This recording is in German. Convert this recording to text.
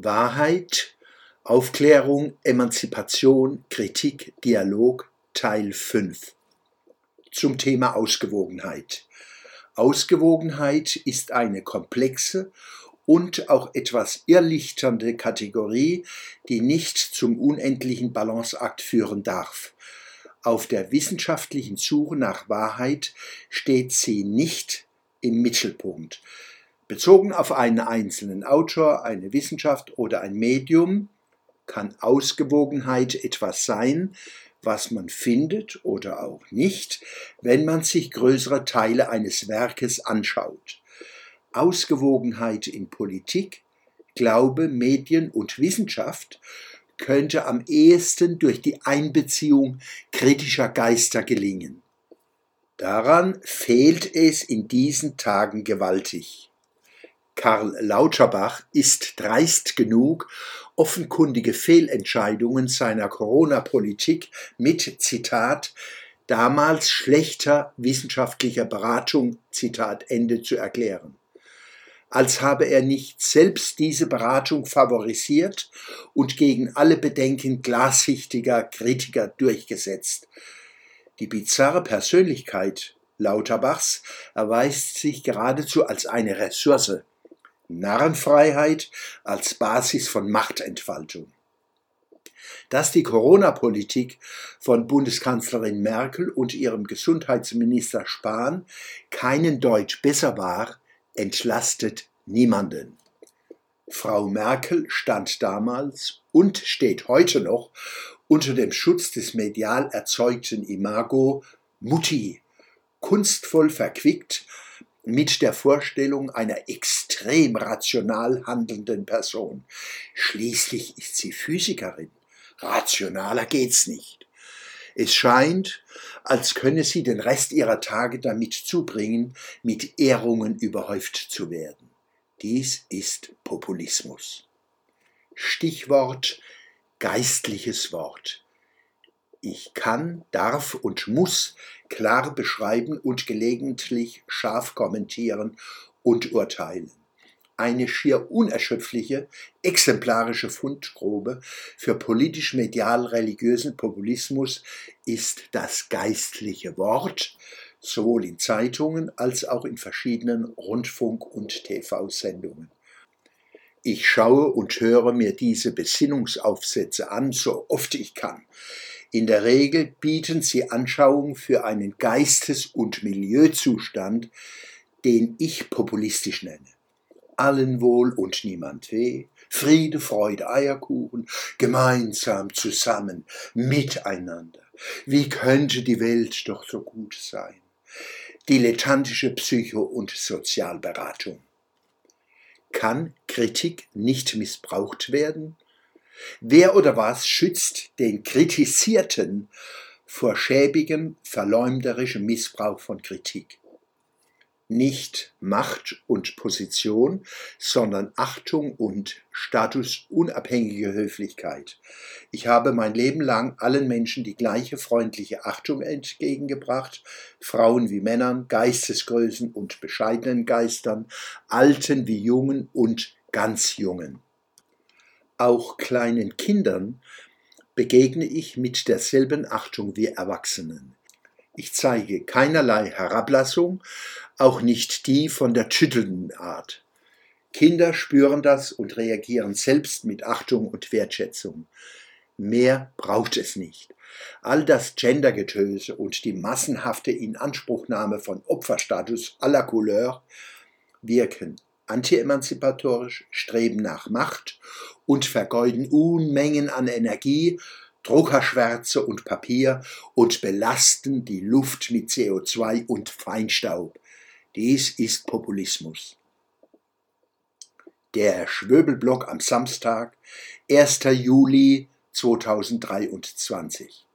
Wahrheit, Aufklärung, Emanzipation, Kritik, Dialog, Teil 5 zum Thema Ausgewogenheit. Ausgewogenheit ist eine komplexe und auch etwas irrlichternde Kategorie, die nicht zum unendlichen Balanceakt führen darf. Auf der wissenschaftlichen Suche nach Wahrheit steht sie nicht im Mittelpunkt. Bezogen auf einen einzelnen Autor, eine Wissenschaft oder ein Medium kann Ausgewogenheit etwas sein, was man findet oder auch nicht, wenn man sich größere Teile eines Werkes anschaut. Ausgewogenheit in Politik, Glaube, Medien und Wissenschaft könnte am ehesten durch die Einbeziehung kritischer Geister gelingen. Daran fehlt es in diesen Tagen gewaltig. Karl Lauterbach ist dreist genug, offenkundige Fehlentscheidungen seiner Corona-Politik mit, Zitat, damals schlechter wissenschaftlicher Beratung, Zitat Ende, zu erklären. Als habe er nicht selbst diese Beratung favorisiert und gegen alle Bedenken glashiftiger Kritiker durchgesetzt. Die bizarre Persönlichkeit Lauterbachs erweist sich geradezu als eine Ressource Narrenfreiheit als Basis von Machtentfaltung. Dass die Corona-Politik von Bundeskanzlerin Merkel und ihrem Gesundheitsminister Spahn keinen Deutsch besser war, entlastet niemanden. Frau Merkel stand damals und steht heute noch unter dem Schutz des medial erzeugten Imago Mutti, kunstvoll verquickt mit der Vorstellung einer extrem rational handelnden Person. Schließlich ist sie Physikerin. Rationaler geht's nicht. Es scheint, als könne sie den Rest ihrer Tage damit zubringen, mit Ehrungen überhäuft zu werden. Dies ist Populismus. Stichwort geistliches Wort. Ich kann, darf und muss klar beschreiben und gelegentlich scharf kommentieren und urteilen. Eine schier unerschöpfliche, exemplarische Fundgrube für politisch-medial-religiösen Populismus ist das geistliche Wort, sowohl in Zeitungen als auch in verschiedenen Rundfunk- und TV-Sendungen. Ich schaue und höre mir diese Besinnungsaufsätze an, so oft ich kann. In der Regel bieten sie Anschauungen für einen Geistes- und Milieuzustand, den ich populistisch nenne. Allen wohl und niemand weh, Friede, Freude, Eierkuchen, gemeinsam, zusammen, miteinander. Wie könnte die Welt doch so gut sein? Dilettantische Psycho- und Sozialberatung. Kann Kritik nicht missbraucht werden? Wer oder was schützt den Kritisierten vor schäbigem, verleumderischem Missbrauch von Kritik? Nicht Macht und Position, sondern Achtung und statusunabhängige Höflichkeit. Ich habe mein Leben lang allen Menschen die gleiche freundliche Achtung entgegengebracht, Frauen wie Männern, Geistesgrößen und bescheidenen Geistern, Alten wie Jungen und ganz Jungen auch kleinen Kindern begegne ich mit derselben Achtung wie Erwachsenen. Ich zeige keinerlei Herablassung, auch nicht die von der tüttelnden Art. Kinder spüren das und reagieren selbst mit Achtung und Wertschätzung. Mehr braucht es nicht. All das Gendergetöse und die massenhafte Inanspruchnahme von Opferstatus aller Couleur wirken antiemanzipatorisch, streben nach Macht und vergeuden Unmengen an Energie, Druckerschwärze und Papier und belasten die Luft mit CO2 und Feinstaub. Dies ist Populismus. Der Schwöbelblock am Samstag, 1. Juli 2023.